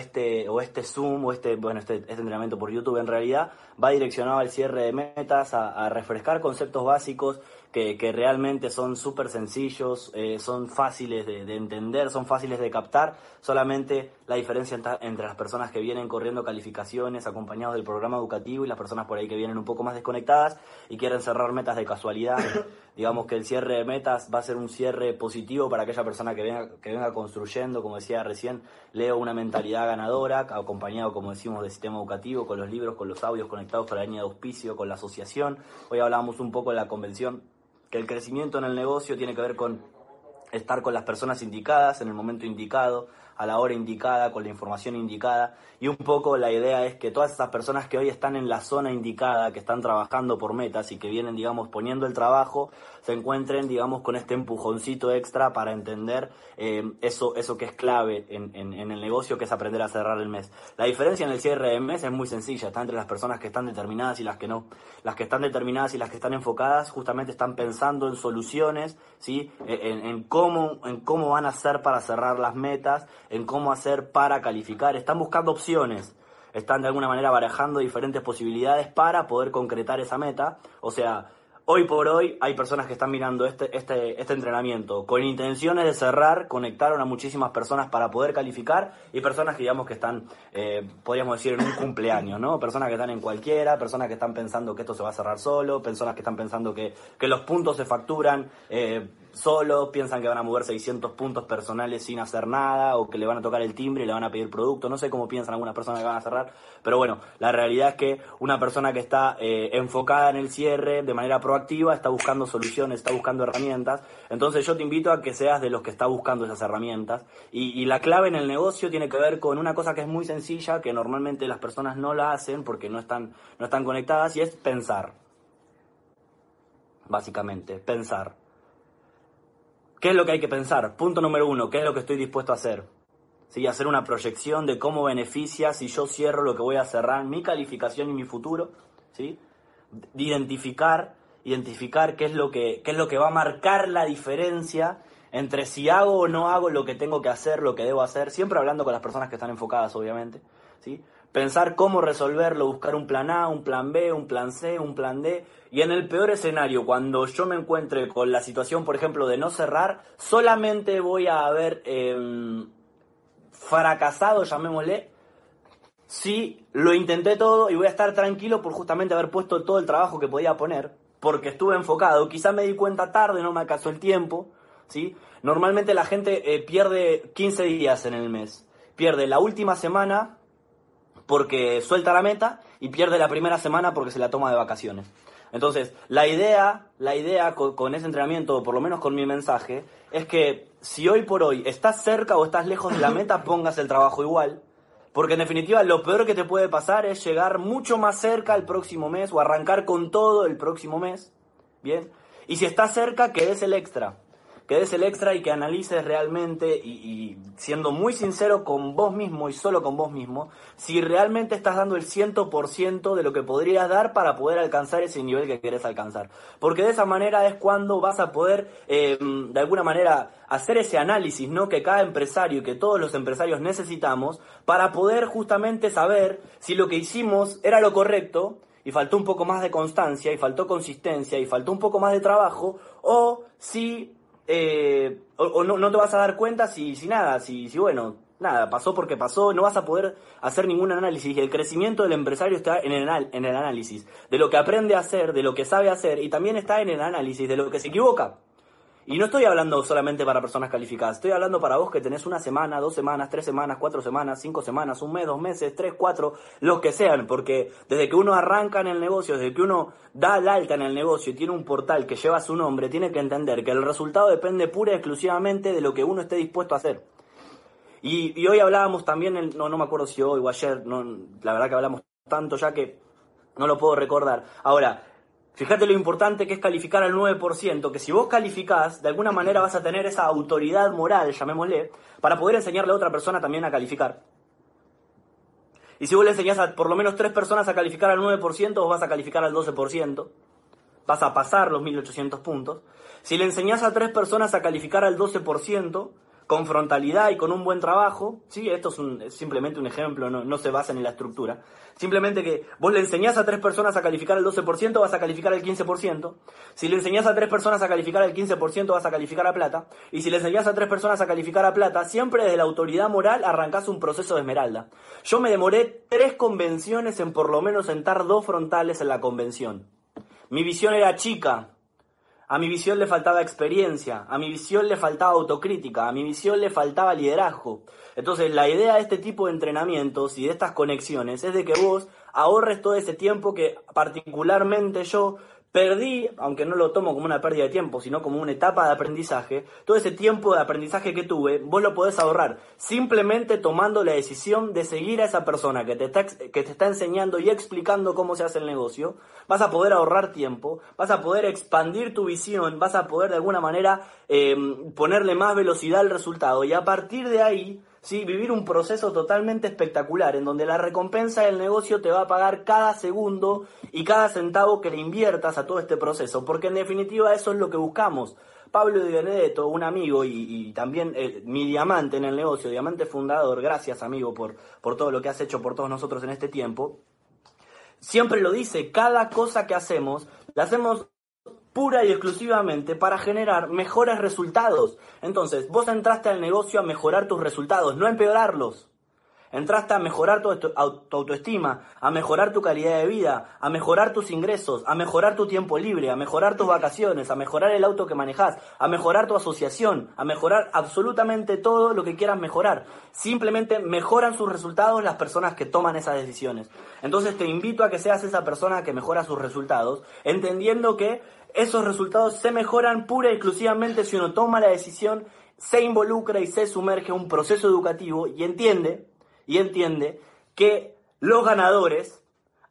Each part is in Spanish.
este, o este Zoom o este, bueno, este, este entrenamiento por YouTube en realidad va direccionado al cierre de metas, a, refrescar conceptos básicos que, realmente son súper sencillos, eh, son fáciles de, entender, son fáciles de captar. Solamente la diferencia entre las personas que vienen corriendo calificaciones acompañados del programa educativo y las personas por ahí que vienen un poco más desconectadas y quieren cerrar metas de casualidad. Digamos que el cierre de metas va a ser un cierre positivo para aquella persona que venga, que venga construyendo, como decía recién, leo una mentalidad ganadora, acompañado, como decimos, del sistema educativo, con los libros, con los audios conectados con la línea de auspicio, con la asociación. Hoy hablábamos un poco de la convención, que el crecimiento en el negocio tiene que ver con estar con las personas indicadas en el momento indicado, a la hora indicada, con la información indicada. Y un poco la idea es que todas esas personas que hoy están en la zona indicada, que están trabajando por metas y que vienen, digamos, poniendo el trabajo, se encuentren, digamos, con este empujoncito extra para entender eh, eso, eso que es clave en, el negocio, que es aprender a cerrar el mes. La diferencia en el cierre de mes es muy sencilla, está entre las personas que están determinadas y las que no. Las que están determinadas y las que están enfocadas justamente están pensando en soluciones, ¿sí? en, en cómo, en cómo van a hacer para cerrar las metas, en cómo hacer para calificar, están buscando opciones, están de alguna manera barajando diferentes posibilidades para poder concretar esa meta, o sea, Hoy por hoy hay personas que están mirando este, este, este entrenamiento con intenciones de cerrar, conectaron a muchísimas personas para poder calificar y personas que digamos que están, eh, podríamos decir, en un cumpleaños, ¿no? Personas que están en cualquiera, personas que están pensando que esto se va a cerrar solo, personas que están pensando que, que los puntos se facturan eh, solos, piensan que van a mover 600 puntos personales sin hacer nada o que le van a tocar el timbre y le van a pedir producto. No sé cómo piensan algunas personas que van a cerrar, pero bueno, la realidad es que una persona que está eh, enfocada en el cierre de manera proactiva, está buscando soluciones, está buscando herramientas. Entonces yo te invito a que seas de los que está buscando esas herramientas. Y, la clave en el negocio tiene que ver con una cosa que es muy sencilla, que normalmente las personas no la hacen porque no están, no están conectadas, y es pensar. Básicamente, pensar. ¿Qué es lo que hay que pensar? Punto número uno, ¿qué es lo que estoy dispuesto a hacer? ¿Sí? Hacer una proyección de cómo beneficia si yo cierro lo que voy a cerrar, mi calificación y mi futuro. ¿sí? Identificar identificar qué es lo que, qué es lo que va a marcar la diferencia entre si hago o no hago lo que tengo que hacer, lo que debo hacer, siempre hablando con las personas que están enfocadas, obviamente, ¿sí? Pensar cómo resolverlo, buscar un plan A, un plan B, un plan C, un plan D, y en el peor escenario, cuando yo me encuentre con la situación, por ejemplo, de no cerrar, solamente voy a haber em, fracasado, llamémosle, si lo intenté todo y voy a estar tranquilo por justamente haber puesto todo el trabajo que podía poner, porque estuve enfocado. Quizá me di cuenta tarde, no me alcanzó el tiempo, ¿sí? Normalmente la gente eh, pierde 15 días en el mes. Pierde la última semana porque suelta la meta y pierde la primera semana porque se la toma de vacaciones. Entonces, la idea, la idea con, con, ese entrenamiento, o por lo menos con mi mensaje, es que si hoy por hoy estás cerca o estás lejos de la meta, pongas el trabajo igual, porque en definitiva lo peor que te puede pasar es llegar mucho más cerca el próximo mes o arrancar con todo el próximo mes. Bien. Y si estás cerca, que des el extra. Que des el extra y que analices realmente y, siendo muy sincero con vos mismo y solo con vos mismo, si realmente estás dando el 100% de lo que podrías dar para poder alcanzar ese nivel que querés alcanzar. Porque de esa manera es cuando vas a poder, eh, de alguna manera, hacer ese análisis, ¿no? Que cada empresario y que todos los empresarios necesitamos para poder justamente saber si lo que hicimos era lo correcto y faltó un poco más de constancia y faltó consistencia y faltó un poco más de trabajo o si eh, o, no, no, te vas a dar cuenta si, si nada, si, si bueno, nada, pasó porque pasó, no vas a poder hacer ningún análisis. El crecimiento del empresario está en el, en el análisis de lo que aprende a hacer, de lo que sabe hacer y también está en el análisis de lo que se equivoca. Y no estoy hablando solamente para personas calificadas, estoy hablando para vos que tenés una semana, dos semanas, tres semanas, cuatro semanas, cinco semanas, un mes, dos meses, tres, cuatro, los que sean, porque desde que uno arranca en el negocio, desde que uno da el alta en el negocio y tiene un portal que lleva su nombre, tiene que entender que el resultado depende pura y exclusivamente de lo que uno esté dispuesto a hacer. Y, hoy hablábamos también, no, no me acuerdo si hoy o ayer, la verdad que hablamos tanto ya que no lo puedo recordar. Ahora, Fíjate lo importante que es calificar al 9%, que si vos calificás, de alguna manera vas a tener esa autoridad moral, llamémosle, para poder enseñarle a otra persona también a calificar. Y si vos le enseñás a por lo menos tres personas a calificar al 9%, vos vas a calificar al 12%. Vas a pasar los 1800 puntos. Si le enseñás a tres personas a calificar al 12%, con frontalidad y con un buen trabajo, ¿sí? esto es, simplemente un ejemplo, no, no se basa en la estructura, simplemente que vos le enseñás a tres personas a calificar el 12%, vas a calificar el 15%, si le enseñás a tres personas a calificar el 15%, vas a calificar a plata, y si le enseñás a tres personas a calificar a plata, siempre desde la autoridad moral arrancás un proceso de esmeralda. Yo me demoré tres convenciones en por lo menos sentar dos frontales en la convención. Mi visión era chica, a mi visión le faltaba experiencia, a mi visión le faltaba autocrítica, a mi visión le faltaba liderazgo. Entonces, la idea de este tipo de entrenamientos y de estas conexiones es de que vos ahorres todo ese tiempo que particularmente yo perdí, aunque no lo tomo como una pérdida de tiempo, sino como una etapa de aprendizaje, todo ese tiempo de aprendizaje que tuve, vos lo podés ahorrar simplemente tomando la decisión de seguir a esa persona que te está, que te está enseñando y explicando cómo se hace el negocio, vas a poder ahorrar tiempo, vas a poder expandir tu visión, vas a poder de alguna manera eh, ponerle más velocidad al resultado y a partir de ahí ¿sí? vivir un proceso totalmente espectacular en donde la recompensa del negocio te va a pagar cada segundo y cada centavo que le inviertas a todo este proceso, porque en definitiva eso es lo que buscamos. Pablo Di Benedetto, un amigo y, también eh, mi diamante en el negocio, diamante fundador, gracias amigo por, por todo lo que has hecho por todos nosotros en este tiempo, siempre lo dice, cada cosa que hacemos, la hacemos pura y exclusivamente para generar mejores resultados. Entonces, vos entraste al negocio a mejorar tus resultados, no a empeorarlos. Entraste a mejorar tu, auto- autoestima, a mejorar tu calidad de vida, a mejorar tus ingresos, a mejorar tu tiempo libre, a mejorar tus vacaciones, a mejorar el auto que manejas, a mejorar tu asociación, a mejorar absolutamente todo lo que quieras mejorar. Simplemente mejoran sus resultados las personas que toman esas decisiones. Entonces te invito a que seas esa persona que mejora sus resultados, entendiendo que esos resultados se mejoran pura y exclusivamente si uno toma la decisión, se involucra y se sumerge en un proceso educativo y entiende, y entiende que los ganadores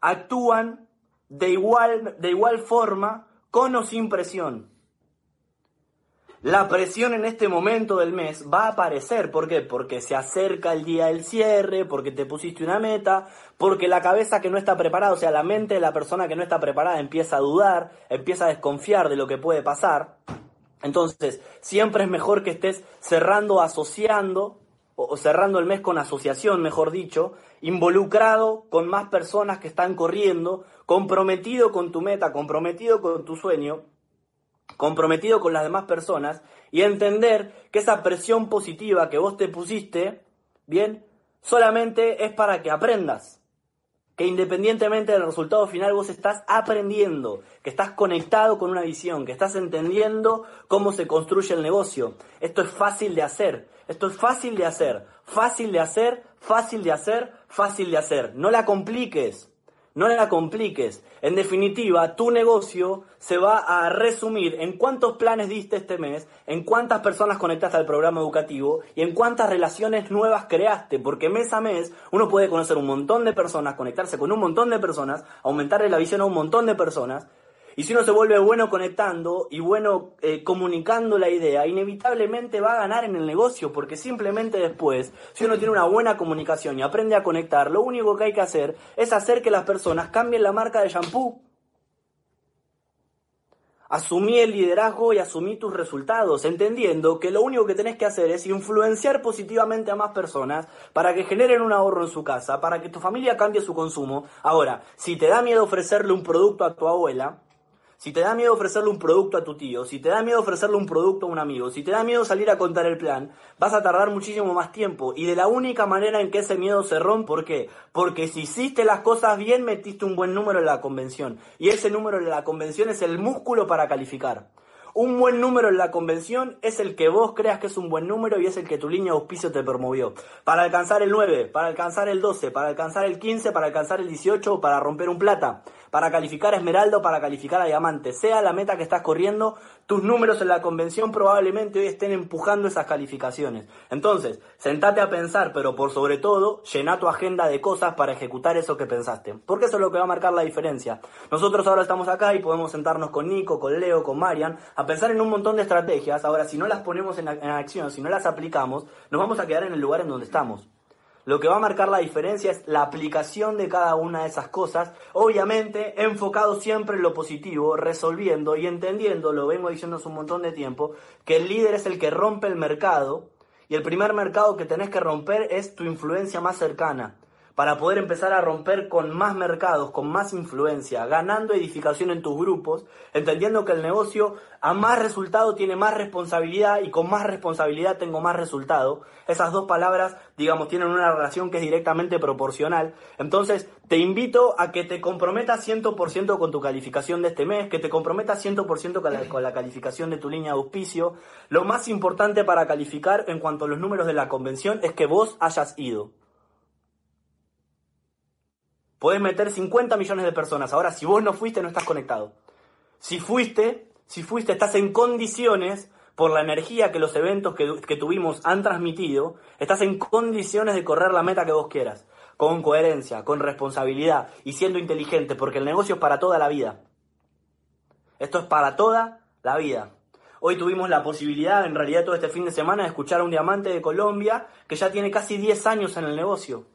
actúan de igual, de igual forma con o sin presión. La presión en este momento del mes va a aparecer. ¿Por qué? Porque se acerca el día del cierre, porque te pusiste una meta, porque la cabeza que no está preparada, o sea, la mente de la persona que no está preparada empieza a dudar, empieza a desconfiar de lo que puede pasar. Entonces, siempre es mejor que estés cerrando, asociando, o cerrando el mes con asociación, mejor dicho, involucrado con más personas que están corriendo, comprometido con tu meta, comprometido con tu sueño, comprometido con las demás personas y entender que esa presión positiva que vos te pusiste, bien, solamente es para que aprendas. Que independientemente del resultado final vos estás aprendiendo, que estás conectado con una visión, que estás entendiendo cómo se construye el negocio. Esto es fácil de hacer, esto es fácil de hacer, fácil de hacer, fácil de hacer, fácil de hacer. No la compliques. No la compliques. En definitiva, tu negocio se va a resumir en cuántos planes diste este mes, en cuántas personas conectaste al programa educativo y en cuántas relaciones nuevas creaste. Porque mes a mes uno puede conocer un montón de personas, conectarse con un montón de personas, aumentarle la visión a un montón de personas. Y si uno se vuelve bueno conectando y bueno eh, comunicando la idea, inevitablemente va a ganar en el negocio, porque simplemente después, si uno tiene una buena comunicación y aprende a conectar, lo único que hay que hacer es hacer que las personas cambien la marca de shampoo. Asumí el liderazgo y asumí tus resultados, entendiendo que lo único que tenés que hacer es influenciar positivamente a más personas para que generen un ahorro en su casa, para que tu familia cambie su consumo. Ahora, si te da miedo ofrecerle un producto a tu abuela, si te da miedo ofrecerle un producto a tu tío, si te da miedo ofrecerle un producto a un amigo, si te da miedo salir a contar el plan, vas a tardar muchísimo más tiempo. Y de la única manera en que ese miedo se rompe, ¿por qué? Porque si hiciste las cosas bien, metiste un buen número en la convención. Y ese número en la convención es el músculo para calificar. Un buen número en la convención es el que vos creas que es un buen número y es el que tu línea de auspicio te promovió. Para alcanzar el 9, para alcanzar el 12, para alcanzar el 15, para alcanzar el 18 o para romper un plata. Para calificar a esmeralda para calificar a diamante. Sea la meta que estás corriendo, tus números en la convención probablemente hoy estén empujando esas calificaciones. Entonces, sentate a pensar, pero por sobre todo, llena tu agenda de cosas para ejecutar eso que pensaste. Porque eso es lo que va a marcar la diferencia. Nosotros ahora estamos acá y podemos sentarnos con Nico, con Leo, con Marian, a pensar en un montón de estrategias. Ahora, si no las ponemos en, en acción, si no las aplicamos, nos vamos a quedar en el lugar en donde estamos. Lo que va a marcar la diferencia es la aplicación de cada una de esas cosas, obviamente enfocado siempre en lo positivo, resolviendo y entendiendo, lo vengo diciendo hace un montón de tiempo, que el líder es el que rompe el mercado Y el primer mercado que tenés que romper es tu influencia más cercana para poder empezar a romper con más mercados, con más influencia, ganando edificación en tus grupos, entendiendo que el negocio a más resultado tiene más responsabilidad y con más responsabilidad tengo más resultado. Esas dos palabras, digamos, tienen una relación que es directamente proporcional. Entonces, te invito a que te comprometas 100% con tu calificación de este mes, que te comprometas 100% con la, con la calificación de tu línea de auspicio. Lo más importante para calificar en cuanto a los números de la convención es que vos hayas ido. Podés meter 50 millones de personas. Ahora, si vos no fuiste, no estás conectado. Si fuiste, si fuiste, estás en condiciones, por la energía que los eventos que, que tuvimos han transmitido, estás en condiciones de correr la meta que vos quieras. Con coherencia, con responsabilidad y siendo inteligente, porque el negocio es para toda la vida. Esto es para toda la vida. Hoy tuvimos la posibilidad, en realidad todo este fin de semana, de escuchar a un diamante de Colombia que ya tiene casi 10 años en el negocio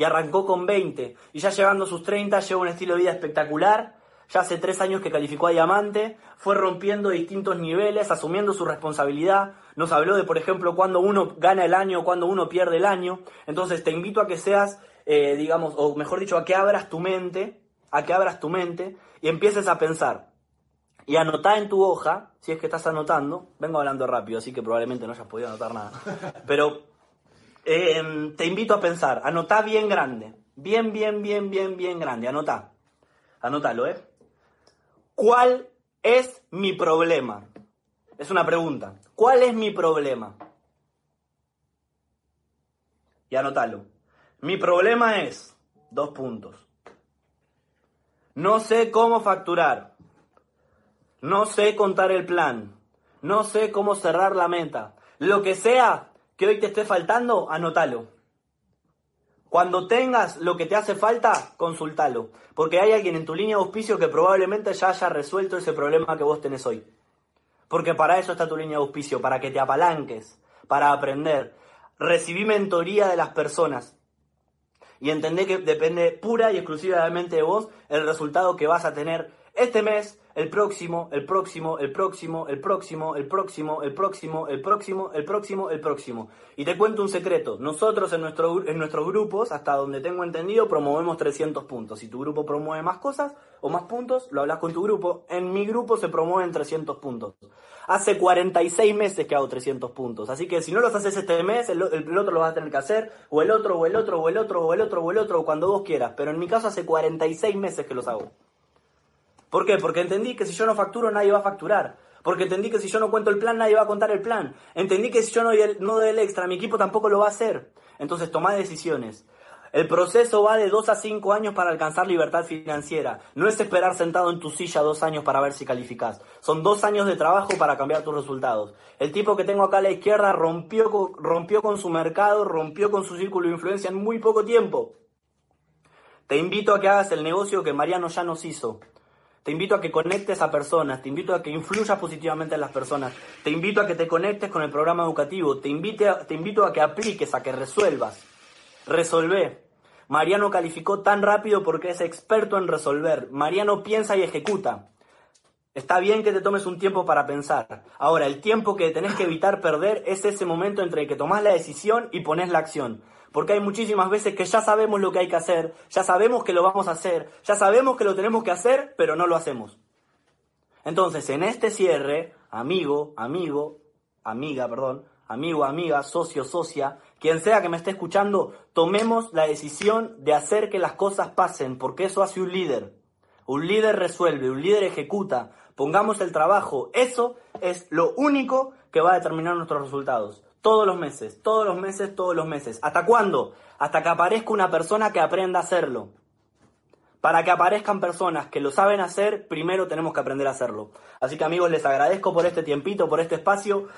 y arrancó con 20 y ya llegando a sus 30 lleva un estilo de vida espectacular. Ya hace tres años que calificó a diamante, fue rompiendo distintos niveles, asumiendo su responsabilidad. Nos habló de, por ejemplo, cuando uno gana el año, cuando uno pierde el año. Entonces te invito a que seas, eh, digamos, o mejor dicho, a que abras tu mente, a que abras tu mente y empieces a pensar. Y anotá en tu hoja, si es que estás anotando, vengo hablando rápido, así que probablemente no hayas podido anotar nada, pero Em, te invito a pensar, anotá bien grande, bien, bien, bien, bien, bien grande, anotá, anótalo, ¿eh? ¿Cuál es mi problema? Es una pregunta. ¿Cuál es mi problema? Y anótalo. Mi problema es, dos puntos. No sé cómo facturar. No sé contar el plan. No sé cómo cerrar la meta. Lo que sea, que hoy te esté faltando, anótalo. Cuando tengas lo que te hace falta, consultalo. Porque hay alguien en tu línea de auspicio que probablemente ya haya resuelto ese problema que vos tenés hoy. Porque para eso está tu línea de auspicio, para que te apalanques, para aprender. Recibí mentoría de las personas. Y entendé que depende pura y exclusivamente de vos el resultado que vas a tener este mes el próximo, el próximo, el próximo, el próximo, el próximo, el próximo, el próximo, el próximo, el próximo. Y te cuento un secreto. Nosotros en, nuestro, en nuestros grupos, hasta donde tengo entendido, promovemos 300 puntos. Si tu grupo promueve más cosas o más puntos, lo hablas con tu grupo. En mi grupo se promueven 300 puntos. Hace 46 meses que hago 300 puntos. Así que si no los haces este mes, el, otro lo vas a tener que hacer. O el otro, o el otro, o el otro, o el otro, o el otro, o cuando vos quieras. Pero en mi caso hace 46 meses que los hago. ¿Por qué? Porque entendí que si yo no facturo nadie va a facturar. Porque entendí que si yo no cuento el plan nadie va a contar el plan. Entendí que si yo no no doy el extra mi equipo tampoco lo va a hacer. Entonces toma decisiones. El proceso va de dos a cinco años para alcanzar libertad financiera. No es esperar sentado en tu silla dos años para ver si calificas. Son dos años de trabajo para cambiar tus resultados. El tipo que tengo acá a la izquierda rompió, rompió con su mercado, rompió con su círculo de influencia en muy poco tiempo. Te invito a que hagas el negocio que Mariano ya nos hizo. Te invito a que conectes a personas, te invito a que influyas positivamente en las personas, te invito a que te conectes con el programa educativo, te, invite te invito a que apliques, a que resuelvas. Resolvé. Mariano calificó tan rápido porque es experto en resolver. Mariano piensa y ejecuta. Está bien que te tomes un tiempo para pensar. Ahora, el tiempo que tenés que evitar perder es ese momento entre que tomás la decisión y pones la acción. Porque hay muchísimas veces que ya sabemos lo que hay que hacer, ya sabemos que lo vamos a hacer, ya sabemos que lo tenemos que hacer, pero no lo hacemos. Entonces, en este cierre, amigo, amigo, amiga, perdón, amigo, amiga, socio, socia, quien sea que me esté escuchando, tomemos la decisión de hacer que las cosas pasen, porque eso hace un líder. Un líder resuelve, un líder ejecuta, pongamos el trabajo, eso es lo único que va a determinar nuestros resultados. Todos los meses, todos los meses, todos los meses. ¿Hasta cuándo? Hasta que aparezca una persona que aprenda a hacerlo. Para que aparezcan personas que lo saben hacer, primero tenemos que aprender a hacerlo. Así que amigos, les agradezco por este tiempito, por este espacio.